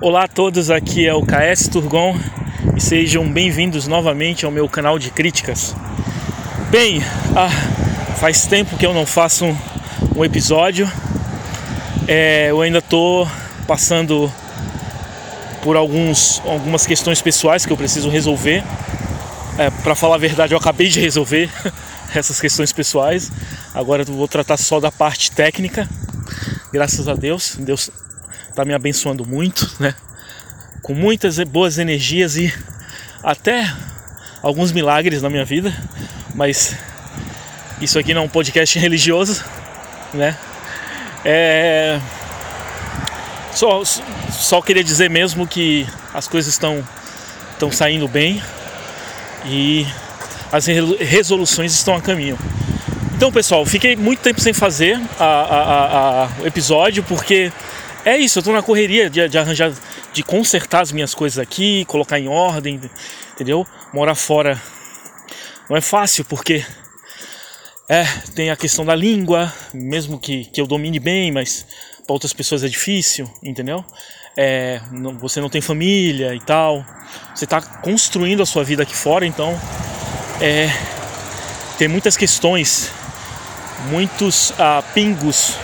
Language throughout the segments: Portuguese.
Olá a todos, aqui é o KS Turgon e sejam bem-vindos novamente ao meu canal de críticas. Bem, ah, faz tempo que eu não faço um, um episódio, é, eu ainda tô passando por alguns, algumas questões pessoais que eu preciso resolver. É, para falar a verdade, eu acabei de resolver essas questões pessoais. Agora eu vou tratar só da parte técnica. Graças a Deus, Deus está me abençoando muito, né? Com muitas boas energias e até alguns milagres na minha vida, mas isso aqui não é um podcast religioso, né? É... Só, só queria dizer mesmo que as coisas estão estão saindo bem e as resoluções estão a caminho. Então, pessoal, fiquei muito tempo sem fazer a, a, a, o episódio porque é isso, eu tô na correria de, de, arranjar, de consertar as minhas coisas aqui, colocar em ordem, entendeu? Morar fora não é fácil porque é, tem a questão da língua, mesmo que, que eu domine bem, mas para outras pessoas é difícil, entendeu? É, não, você não tem família e tal, você está construindo a sua vida aqui fora, então é, tem muitas questões, muitos ah, pingos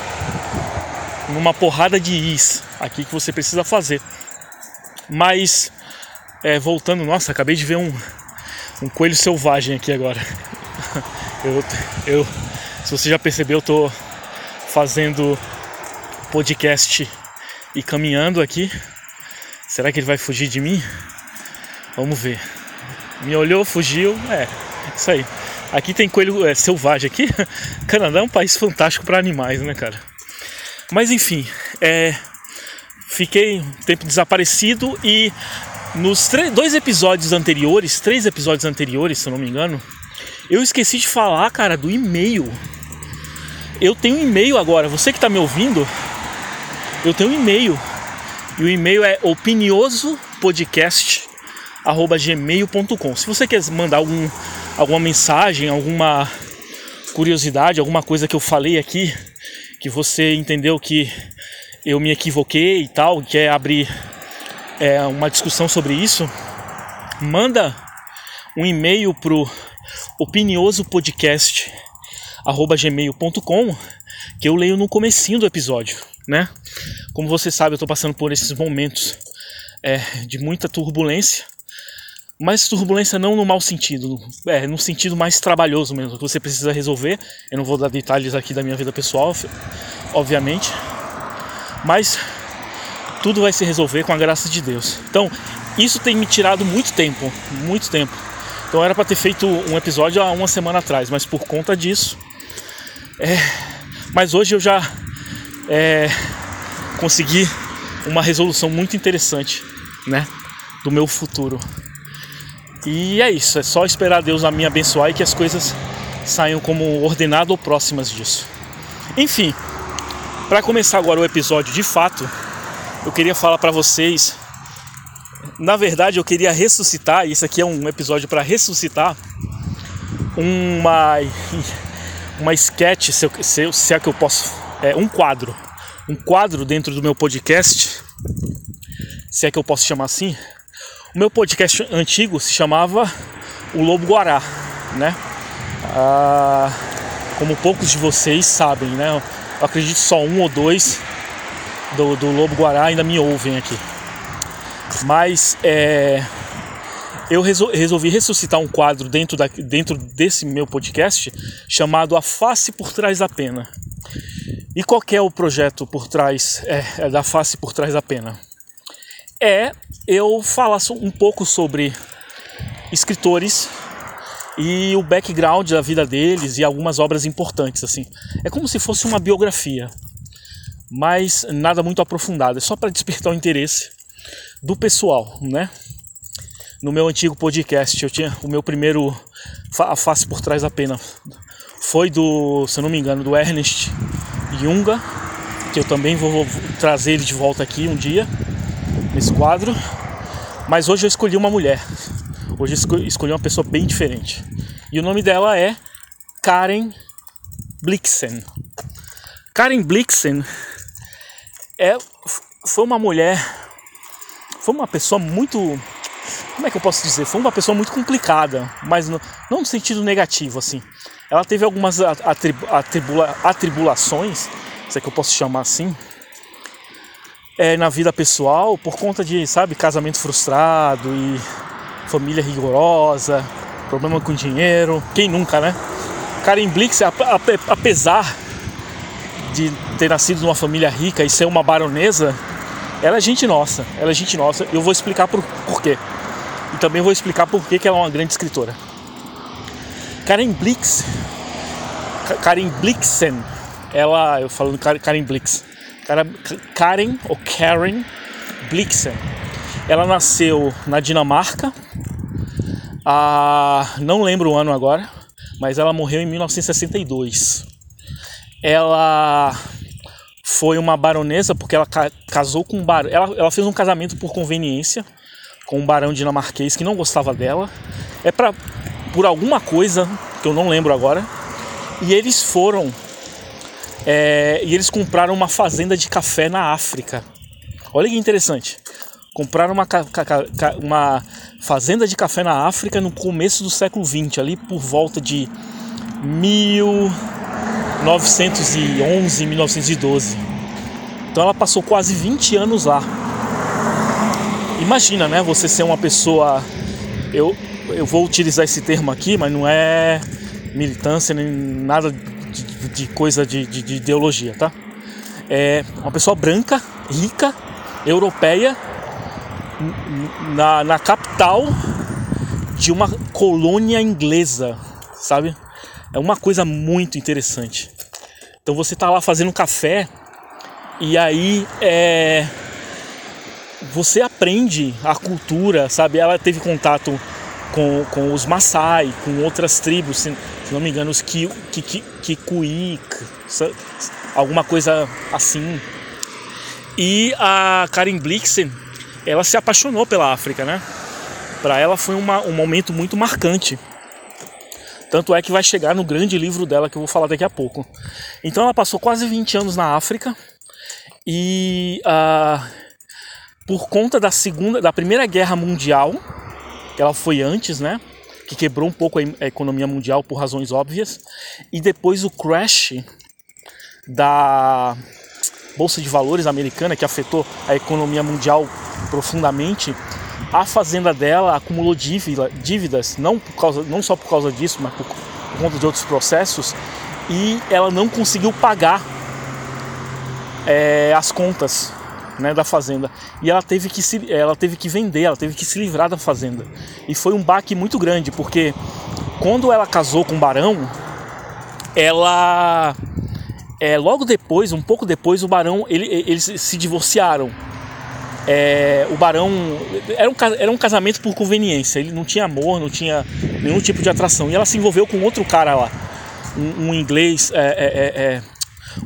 numa porrada de is aqui que você precisa fazer. Mas, é, voltando, nossa, acabei de ver um, um coelho selvagem aqui agora. eu, eu, se você já percebeu, eu tô fazendo podcast e caminhando aqui. Será que ele vai fugir de mim? Vamos ver. Me olhou, fugiu. É, isso aí. Aqui tem coelho é, selvagem aqui. Canadá é um país fantástico para animais, né, cara? Mas enfim, é, fiquei um tempo desaparecido e nos dois episódios anteriores, três episódios anteriores, se eu não me engano, eu esqueci de falar, cara, do e-mail. Eu tenho um e-mail agora. Você que está me ouvindo, eu tenho um e-mail. E o e-mail é opiniosopodcast@gmail.com. Se você quer mandar algum, alguma mensagem, alguma curiosidade, alguma coisa que eu falei aqui, que você entendeu que eu me equivoquei e tal, quer abrir é, uma discussão sobre isso, manda um e-mail pro opiniosopodcast@gmail.com que eu leio no comecinho do episódio, né? Como você sabe, eu estou passando por esses momentos é, de muita turbulência mas turbulência não no mau sentido, é no sentido mais trabalhoso mesmo, que você precisa resolver. Eu não vou dar detalhes aqui da minha vida pessoal, obviamente, mas tudo vai se resolver com a graça de Deus. Então, isso tem me tirado muito tempo, muito tempo. Então era para ter feito um episódio há uma semana atrás, mas por conta disso, é... mas hoje eu já é... consegui uma resolução muito interessante, né, do meu futuro. E é isso, é só esperar Deus a me abençoar e que as coisas saiam como ordenado ou próximas disso. Enfim, para começar agora o episódio de fato, eu queria falar para vocês. Na verdade, eu queria ressuscitar, e isso aqui é um episódio para ressuscitar uma uma sketch, se, eu, se é que eu posso, é um quadro, um quadro dentro do meu podcast, se é que eu posso chamar assim, o meu podcast antigo se chamava O Lobo Guará, né? Ah, como poucos de vocês sabem, né? Eu acredito só um ou dois do, do Lobo Guará ainda me ouvem aqui. Mas é, eu resolvi ressuscitar um quadro dentro, da, dentro desse meu podcast chamado A Face por Trás da Pena. E qual é o projeto por trás é, é da face por trás da pena? É eu falar um pouco sobre escritores e o background da vida deles e algumas obras importantes assim. É como se fosse uma biografia, mas nada muito aprofundado, é só para despertar o interesse do pessoal, né? No meu antigo podcast, eu tinha o meu primeiro a face por trás da pena foi do, se eu não me engano, do Ernest Junga, que eu também vou, vou trazer ele de volta aqui um dia nesse quadro. Mas hoje eu escolhi uma mulher. Hoje eu escolhi uma pessoa bem diferente. E o nome dela é Karen Blixen. Karen Blixen é, foi uma mulher foi uma pessoa muito. Como é que eu posso dizer? Foi uma pessoa muito complicada, mas no, não no sentido negativo, assim. Ela teve algumas atribu, atribula, atribulações, se é que eu posso chamar assim, é, na vida pessoal, por conta de, sabe, casamento frustrado e família rigorosa, problema com dinheiro, quem nunca, né? Karen Blix, apesar de ter nascido numa família rica e ser uma baronesa, ela é gente nossa, ela é gente nossa. Eu vou explicar por, por quê. E também vou explicar por que ela é uma grande escritora. Karen Blix, Karen Blixen, ela, eu falando Karen Blix, Karen ou Karen Blixen, ela nasceu na Dinamarca, a, não lembro o ano agora, mas ela morreu em 1962. Ela foi uma baronesa porque ela casou com um barão. Ela, ela fez um casamento por conveniência com um barão dinamarquês que não gostava dela. É para por alguma coisa que eu não lembro agora. E eles foram é, e eles compraram uma fazenda de café na África. Olha que interessante. Compraram uma, uma fazenda de café na África no começo do século XX, ali por volta de 1911, 1912. Então ela passou quase 20 anos lá. Imagina, né? Você ser uma pessoa. Eu, eu vou utilizar esse termo aqui, mas não é militância nem nada de, coisa de, de, de ideologia, tá? É uma pessoa branca, rica, europeia, na, na capital de uma colônia inglesa, sabe? É uma coisa muito interessante. Então você tá lá fazendo café e aí é, você aprende a cultura, sabe? Ela teve contato com, com os Maasai, com outras tribos, não me engano, os Kikuik, alguma coisa assim. E a Karen Blixen, ela se apaixonou pela África, né? Para ela foi uma, um momento muito marcante. Tanto é que vai chegar no grande livro dela que eu vou falar daqui a pouco. Então ela passou quase 20 anos na África e uh, por conta da segunda, da primeira guerra mundial, que ela foi antes, né? Que quebrou um pouco a economia mundial por razões óbvias, e depois o crash da bolsa de valores americana que afetou a economia mundial profundamente, a fazenda dela acumulou dívida, dívidas, não, por causa, não só por causa disso, mas por, por conta de outros processos, e ela não conseguiu pagar é, as contas né, da fazenda. E ela teve, que se, ela teve que vender, ela teve que se livrar da fazenda. E foi um baque muito grande, porque quando ela casou com o barão, ela. É, logo depois, um pouco depois, o barão ele, eles se divorciaram. É, o barão era um, era um casamento por conveniência, ele não tinha amor, não tinha nenhum tipo de atração. E ela se envolveu com outro cara lá, um, um inglês, é, é, é, é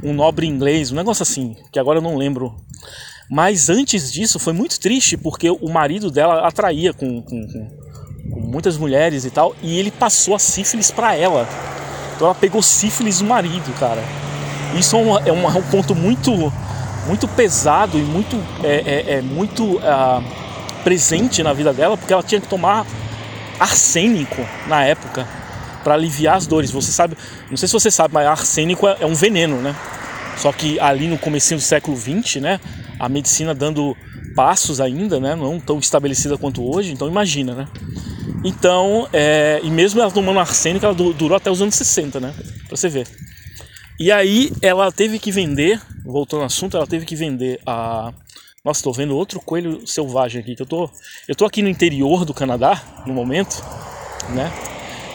um nobre inglês, um negócio assim, que agora eu não lembro. Mas antes disso foi muito triste porque o marido dela atraía com, com, com muitas mulheres e tal, e ele passou a sífilis para ela. Então ela pegou sífilis do marido, cara. Isso é, é, é um ponto muito muito pesado e muito, é, é, é muito uh, presente na vida dela, porque ela tinha que tomar arsênico na época para aliviar as dores. Você sabe, não sei se você sabe, mas arsênico é, é um veneno, né? Só que ali no começo do século XX, né, a medicina dando passos ainda, né, não tão estabelecida quanto hoje, então imagina, né? Então, é, e mesmo ela tomando arsênico, ela durou até os anos 60, né? Pra você ver. E aí ela teve que vender, voltando ao assunto, ela teve que vender a. Nossa, tô vendo outro coelho selvagem aqui, que eu tô. Eu tô aqui no interior do Canadá, no momento, né?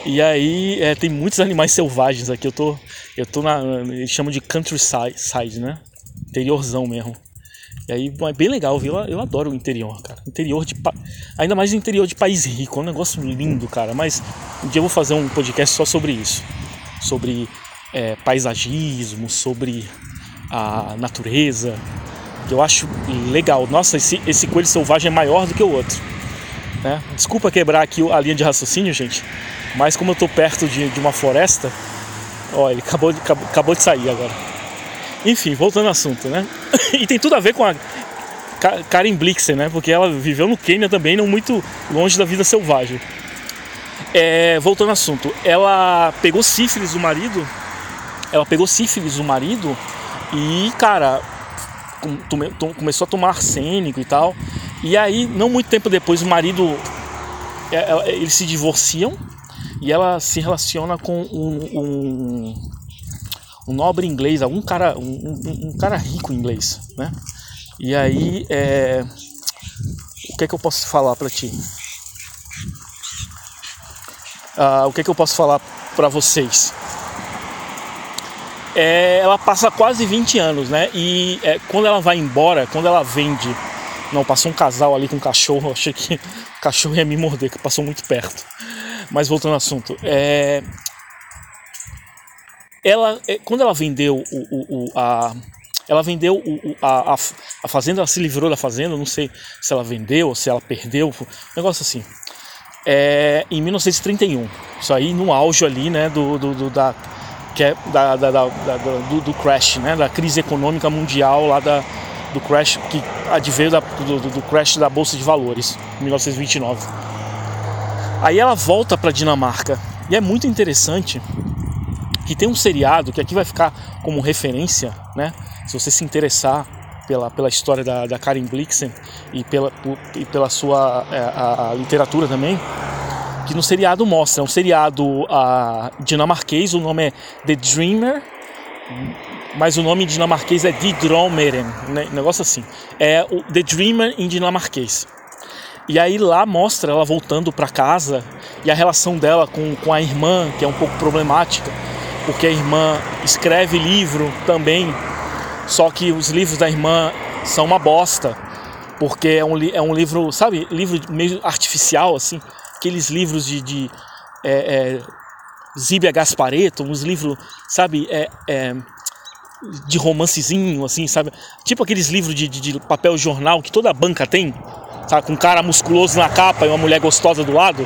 E aí é, tem muitos animais selvagens aqui. Eu tô. Eu tô na. Eles chamam de countryside, né? Interiorzão mesmo. E aí é bem legal, viu? Eu, adoro o interior, cara. Interior de. Ainda mais interior de país rico. É um negócio lindo, cara. Mas um dia eu vou fazer um podcast só sobre isso. Sobre é, paisagismo, sobre a natureza. Que eu acho legal. Nossa, esse, esse coelho selvagem é maior do que o outro. Né? Desculpa quebrar aqui a linha de raciocínio, gente. Mas como eu estou perto de, de, uma floresta, ó, ele acabou de, acabou de sair agora. Enfim, voltando ao assunto, né? e tem tudo a ver com a Karen Blixen, né? Porque ela viveu no Quênia também, não muito longe da vida selvagem. É, voltando ao assunto, ela pegou sífilis do marido, ela pegou sífilis do marido e, cara, começou a tomar arsênico e tal. E aí, não muito tempo depois, o marido, é, é, eles se divorciam e ela se relaciona com um, um, um nobre inglês, algum cara, um, um, cara rico inglês, né? E aí, é, o que é que eu posso falar para ti? Ah, o que é que eu posso falar para vocês? É, ela passa quase 20 anos, né? E é, quando ela vai embora, quando ela vende. Não, passou um casal ali com um cachorro, achei que o cachorro ia me morder, que passou muito perto. Mas voltando ao assunto, é, ela, é, quando ela vendeu o, o, o a, ela vendeu o, a, a, fazenda, ela se livrou da fazenda, não sei se ela vendeu ou se ela perdeu, um negócio assim. É, em 1931, isso aí no auge ali, né, do, do, do da, que é da, da, da, do, do, crash, né, da crise econômica mundial lá da, do crash que adveio da, do, do crash da bolsa de valores, em 1929. Aí ela volta para Dinamarca e é muito interessante que tem um seriado que aqui vai ficar como referência, né? Se você se interessar pela, pela história da, da Karen Blixen e pela, e pela sua é, a, a, literatura também, que no seriado mostra, é um seriado a, dinamarquês, o nome é The Dreamer, mas o nome dinamarquês é Die Dromeren, né? negócio assim. É o The Dreamer em dinamarquês. E aí lá mostra ela voltando para casa e a relação dela com, com a irmã, que é um pouco problemática porque a irmã escreve livro também, só que os livros da irmã são uma bosta, porque é um, é um livro, sabe, livro meio artificial, assim, aqueles livros de, de é, é, Zíbia Gaspareto, uns livros, sabe, é, é, de romancezinho, assim, sabe, tipo aqueles livros de, de, de papel jornal que toda banca tem, sabe, com um cara musculoso na capa e uma mulher gostosa do lado.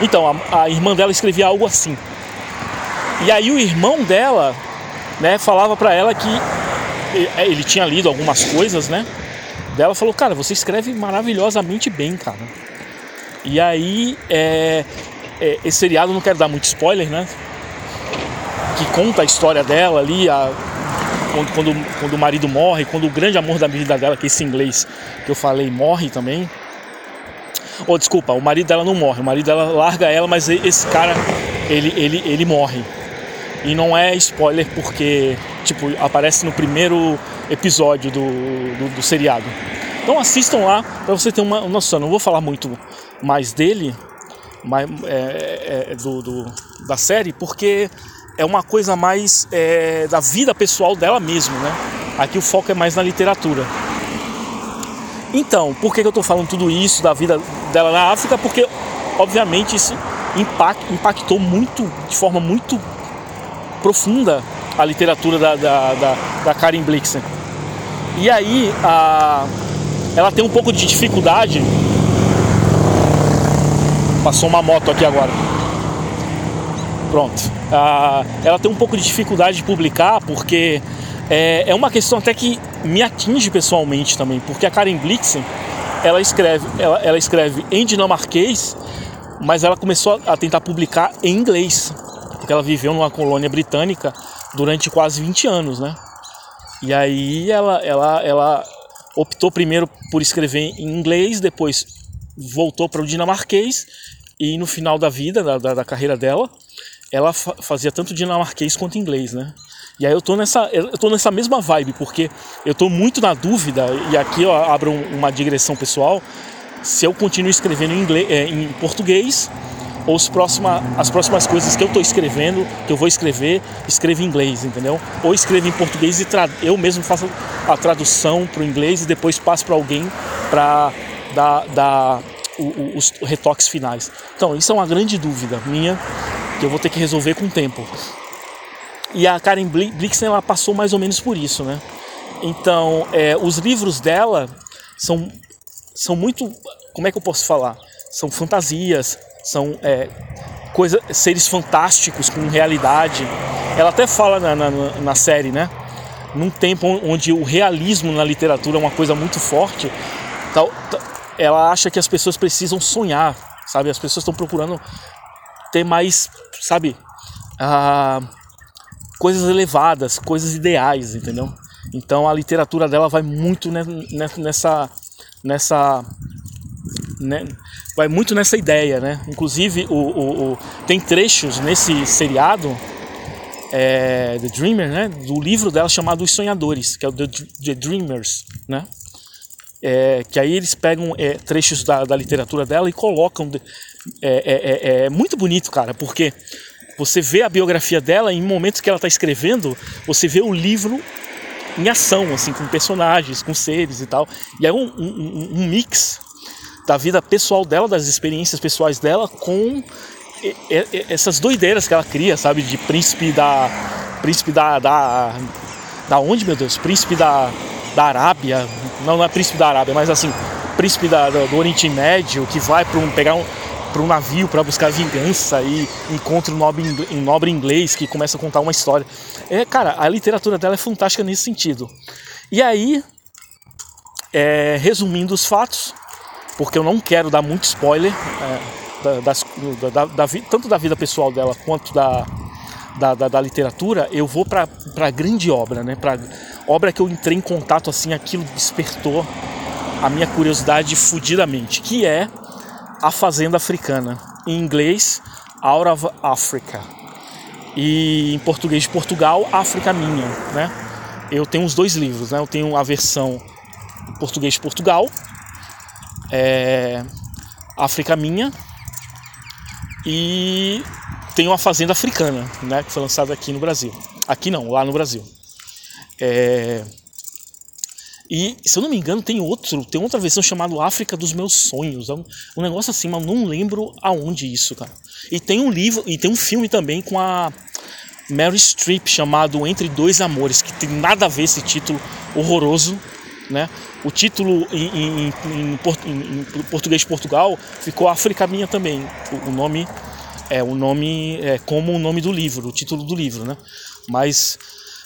Então, a, a irmã dela escrevia algo assim. E aí o irmão dela, né, falava para ela que é, ele tinha lido algumas coisas, né? Dela falou, cara, você escreve maravilhosamente bem, cara. E aí, é, é, esse seriado, não quero dar muito spoiler, né? Que conta a história dela ali, a, quando, quando, quando o marido morre, quando o grande amor da vida dela, que esse inglês que eu falei, morre também. Ou oh, desculpa, o marido dela não morre, o marido dela larga ela, mas esse cara, ele, ele, ele morre. E não é spoiler porque, tipo, aparece no primeiro episódio do, do, do seriado. Então assistam lá para você ter uma noção. Não vou falar muito mais dele, mais, é, é, do, do, da série, porque é uma coisa mais é, da vida pessoal dela mesmo, né? Aqui o foco é mais na literatura. Então, por que, que eu estou falando tudo isso da vida dela na África? Porque, obviamente, isso impact, impactou muito, de forma muito profunda a literatura da, da, da, da Karen Blixen. E aí a, ela tem um pouco de dificuldade. Passou uma moto aqui agora. Pronto. ela tem um pouco de dificuldade de publicar porque é, é uma questão até que me atinge pessoalmente também, porque a Karen Blixen ela escreve, ela, ela escreve em dinamarquês, mas ela começou a tentar publicar em inglês porque ela viveu numa colônia britânica durante quase 20 anos, né? E aí ela, ela, ela optou primeiro por escrever em inglês, depois voltou para o dinamarquês e no final da vida, da, da, da carreira dela, ela fa fazia tanto dinamarquês quanto inglês, né? E aí eu tô nessa, eu tô nessa mesma vibe, porque eu tô muito na dúvida, e aqui eu abro uma digressão pessoal, se eu continuo escrevendo em, inglês, é, em português ou os próxima, as próximas coisas que eu estou escrevendo, que eu vou escrever, escrevo em inglês, entendeu? Ou escrevo em português e eu mesmo faço a tradução para o inglês e depois passo para alguém para dar, dar o, os retoques finais. Então, isso é uma grande dúvida minha que eu vou ter que resolver com o tempo. E a Karen Blixen ela passou mais ou menos por isso, né? Então, é, os livros dela são, são muito. Como é que eu posso falar? São fantasias, são é, coisa, seres fantásticos com realidade. Ela até fala na, na, na série, né? num tempo onde o realismo na literatura é uma coisa muito forte, tal, ela acha que as pessoas precisam sonhar, sabe? As pessoas estão procurando ter mais, sabe, ah, coisas elevadas, coisas ideais, entendeu? Então a literatura dela vai muito nessa nessa né, vai muito nessa ideia, né? Inclusive o, o, o tem trechos nesse seriado é, The Dreamer, né? Do livro dela chamado Os Sonhadores, que é o The, The Dreamers, né? É, que aí eles pegam é, trechos da, da, literatura dela e colocam. É, é, é, é, muito bonito, cara, porque você vê a biografia dela em momentos que ela está escrevendo, você vê o livro em ação, assim, com personagens, com seres e tal. E é um, um, um mix da vida pessoal dela, das experiências pessoais dela, com essas doideiras que ela cria, sabe? De príncipe da. Príncipe da. Da, da onde, meu Deus? Príncipe da, da Arábia. Não, não é príncipe da Arábia, mas assim, príncipe da, do, Oriente Médio que vai para um, pegar um, para um navio para buscar vingança e encontra um nobre, um nobre inglês que começa a contar uma história. É, cara, a literatura dela é fantástica nesse sentido. E aí, é, resumindo os fatos, porque eu não quero dar muito spoiler, é, das, da, da, da, tanto da vida pessoal dela quanto da, da, da, da literatura, eu vou para a grande obra, né? Para obra que eu entrei em contato assim, aquilo despertou a minha curiosidade fudidamente, que é a Fazenda Africana. Em inglês, Out of Africa. E em português de Portugal, África Minha, né? Eu tenho os dois livros, né? Eu tenho a versão português de Portugal, é, África Minha, e tenho a Fazenda Africana, né? Que foi lançada aqui no Brasil. Aqui não, lá no Brasil. É, e, se eu não me engano, tem outro, tem outra versão chamada África dos Meus Sonhos. É um, um, negócio assim, mas não lembro aonde isso, cara. E tem um livro, e tem um filme também com a Mary Streep chamado Entre Dois Amores, que tem nada a ver esse título horroroso, né? O título em, em, em, em português de Portugal ficou África Minha também. O, o nome é o nome é como o nome do livro, o título do livro, né? Mas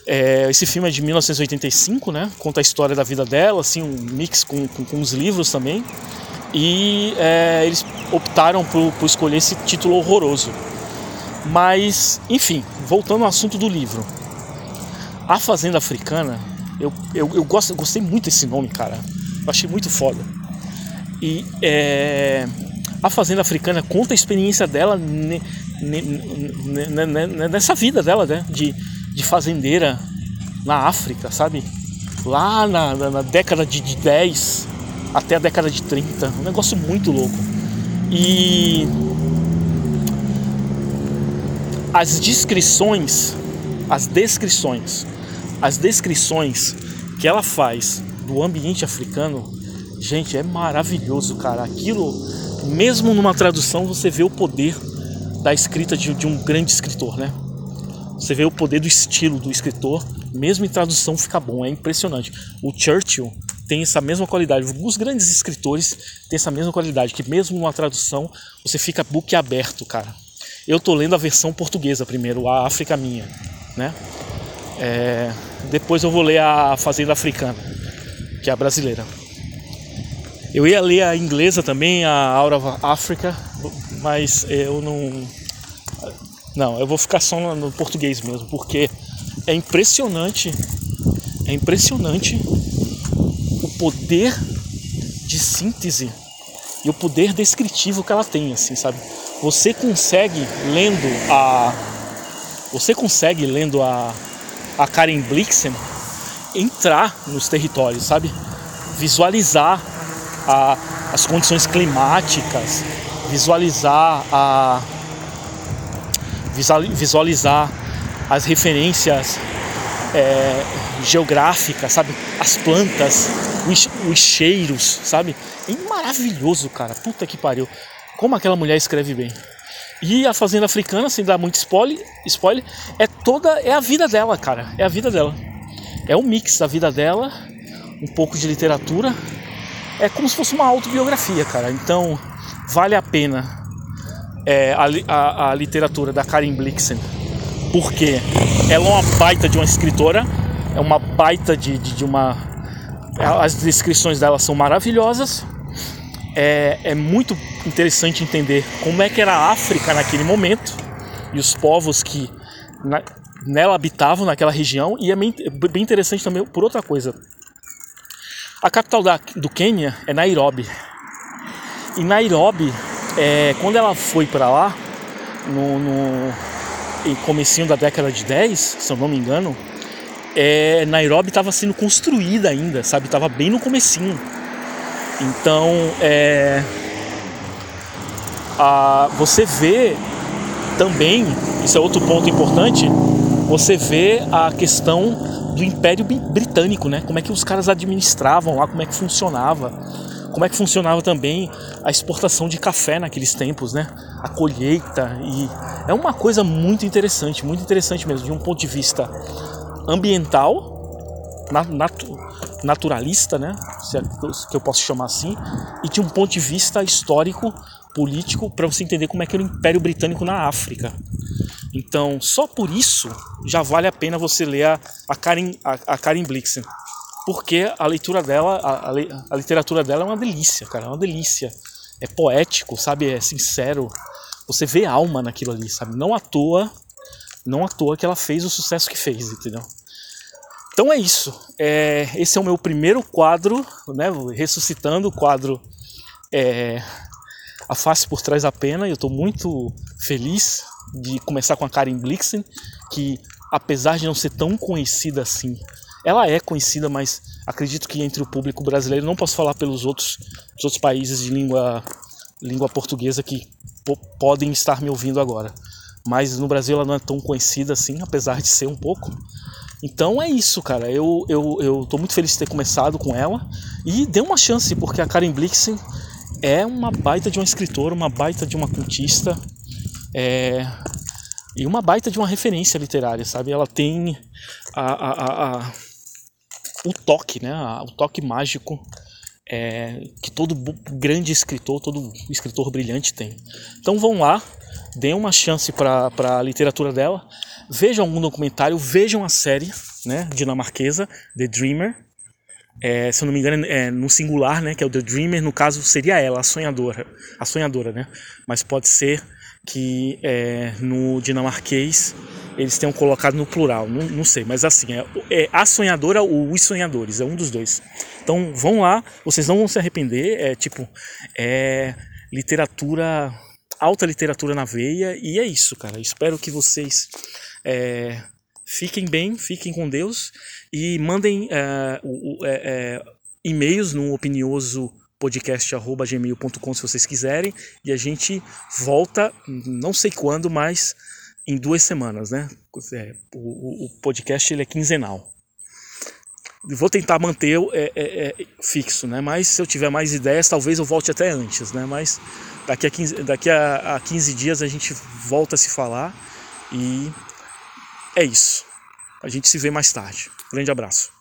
é, esse filme é de 1985, né? Conta a história da vida dela, assim, um mix com, com, com os livros também. E é, eles optaram por, por escolher esse título horroroso. Mas, enfim, voltando ao assunto do livro. A Fazenda Africana, eu, eu, eu, gosto, eu gostei muito desse nome, cara. Eu achei muito foda. E é, a Fazenda Africana conta a experiência dela ne, ne, ne, nessa vida dela, né? De, de fazendeira na África, sabe? Lá na, na, na década de, de 10 até a década de 30. Um negócio muito louco. E as descrições, as descrições, as descrições que ela faz do ambiente africano, gente, é maravilhoso, cara. Aquilo, mesmo numa tradução, você vê o poder da escrita de, de um grande escritor, né? Você vê o poder do estilo do escritor, mesmo em tradução fica bom, é impressionante. O Churchill tem essa mesma qualidade, os grandes escritores têm essa mesma qualidade, que mesmo numa tradução você fica book aberto, cara. Eu tô lendo a versão portuguesa primeiro, a África Minha, né? É, depois eu vou ler a Fazenda Africana, que é a brasileira. Eu ia ler a inglesa também, a Out of Africa, mas eu não não, eu vou ficar só no português mesmo, porque é impressionante, é impressionante o poder de síntese e o poder descritivo que ela tem, assim, sabe? Você consegue lendo a você consegue lendo a a Karen Blixen entrar nos territórios, sabe? Visualizar a, as condições climáticas, visualizar a visualizar as referências é, geográficas, sabe? As plantas, os, os, cheiros, sabe? É maravilhoso, cara. Puta que pariu. Como aquela mulher escreve bem. E a Fazenda Africana, sem dar muito spoiler, spoiler, é toda. É a vida dela, cara. É a vida dela. É um mix da vida dela, um pouco de literatura. É como se fosse uma autobiografia, cara. Então, vale a pena é, a, a, a, literatura da Karen Blixen, porque ela é uma baita de uma escritora, é uma baita de, de, de uma. As descrições dela são maravilhosas. É, é muito interessante entender como é que era a África naquele momento e os povos que na, nela habitavam naquela região. E é bem, bem interessante também por outra coisa. A capital da, do Quênia é Nairobi. E Nairobi, é, quando ela foi para lá, no, no em comecinho da década de 10, se eu não me engano, é, Nairobi estava sendo construída ainda, sabe? Estava bem no comecinho. Então, é, a, você vê também, isso é outro ponto importante, você vê a questão do Império Britânico, né? Como é que os caras administravam lá, como é que funcionava, como é que funcionava também a exportação de café naqueles tempos, né? A colheita e é uma coisa muito interessante, muito interessante mesmo, de um ponto de vista ambiental, natu, naturalista, né? Se é que eu posso chamar assim, e de um ponto de vista histórico, político, para você entender como é que era o Império Britânico na África. Então, só por isso já vale a pena você ler a, a Karen, a, a Karen Blixen. Porque a leitura dela, a, a, literatura dela é uma delícia, cara, é uma delícia. É poético, sabe? É sincero. Você vê alma naquilo ali, sabe? Não à toa, não à toa que ela fez o sucesso que fez, entendeu? Então é isso. É, esse é o meu primeiro quadro, né? Ressuscitando o quadro é, A Face por Trás da Pena. Eu estou muito feliz de começar com a Karen Blixen, que apesar de não ser tão conhecida assim, ela é conhecida, mas acredito que entre o público brasileiro, não posso falar pelos outros, outros países de língua, língua portuguesa que podem estar me ouvindo agora. Mas no Brasil ela não é tão conhecida assim, apesar de ser um pouco. Então é isso, cara. Eu, eu, eu tô muito feliz de ter começado com ela e dê uma chance, porque a Karen Blixen é uma baita de uma escritora, uma baita de uma contista. É, e uma baita de uma referência literária, sabe? Ela tem a, a, a, o toque, né? o toque mágico é, que todo grande escritor, todo escritor brilhante tem. Então vão lá, deem uma chance para a literatura dela, vejam algum documentário, vejam a série né, dinamarquesa, The Dreamer. É, se eu não me engano, é no singular, né, que é o The Dreamer, no caso seria ela, a sonhadora, a sonhadora, né? Mas pode ser que é, no dinamarquês eles tenham colocado no plural, não, não sei, mas assim, é, é, a sonhadora ou os sonhadores, é um dos dois. Então vão lá, vocês não vão se arrepender, é tipo, é literatura, alta literatura na veia, e é isso, cara. Espero que vocês é, fiquem bem, fiquem com Deus e mandem é, é, é, e-mails no opinioso podcast@gmail.com se vocês quiserem e a gente volta não sei quando mas em duas semanas né? É, o, o, podcast ele é quinzenal. Vou tentar manter é, é, é, fixo né? Mas se eu tiver mais ideias talvez eu volte até antes né? Mas daqui a 15, daqui a, a 15 dias a gente volta a se falar e é isso. A gente se vê mais tarde. Grande abraço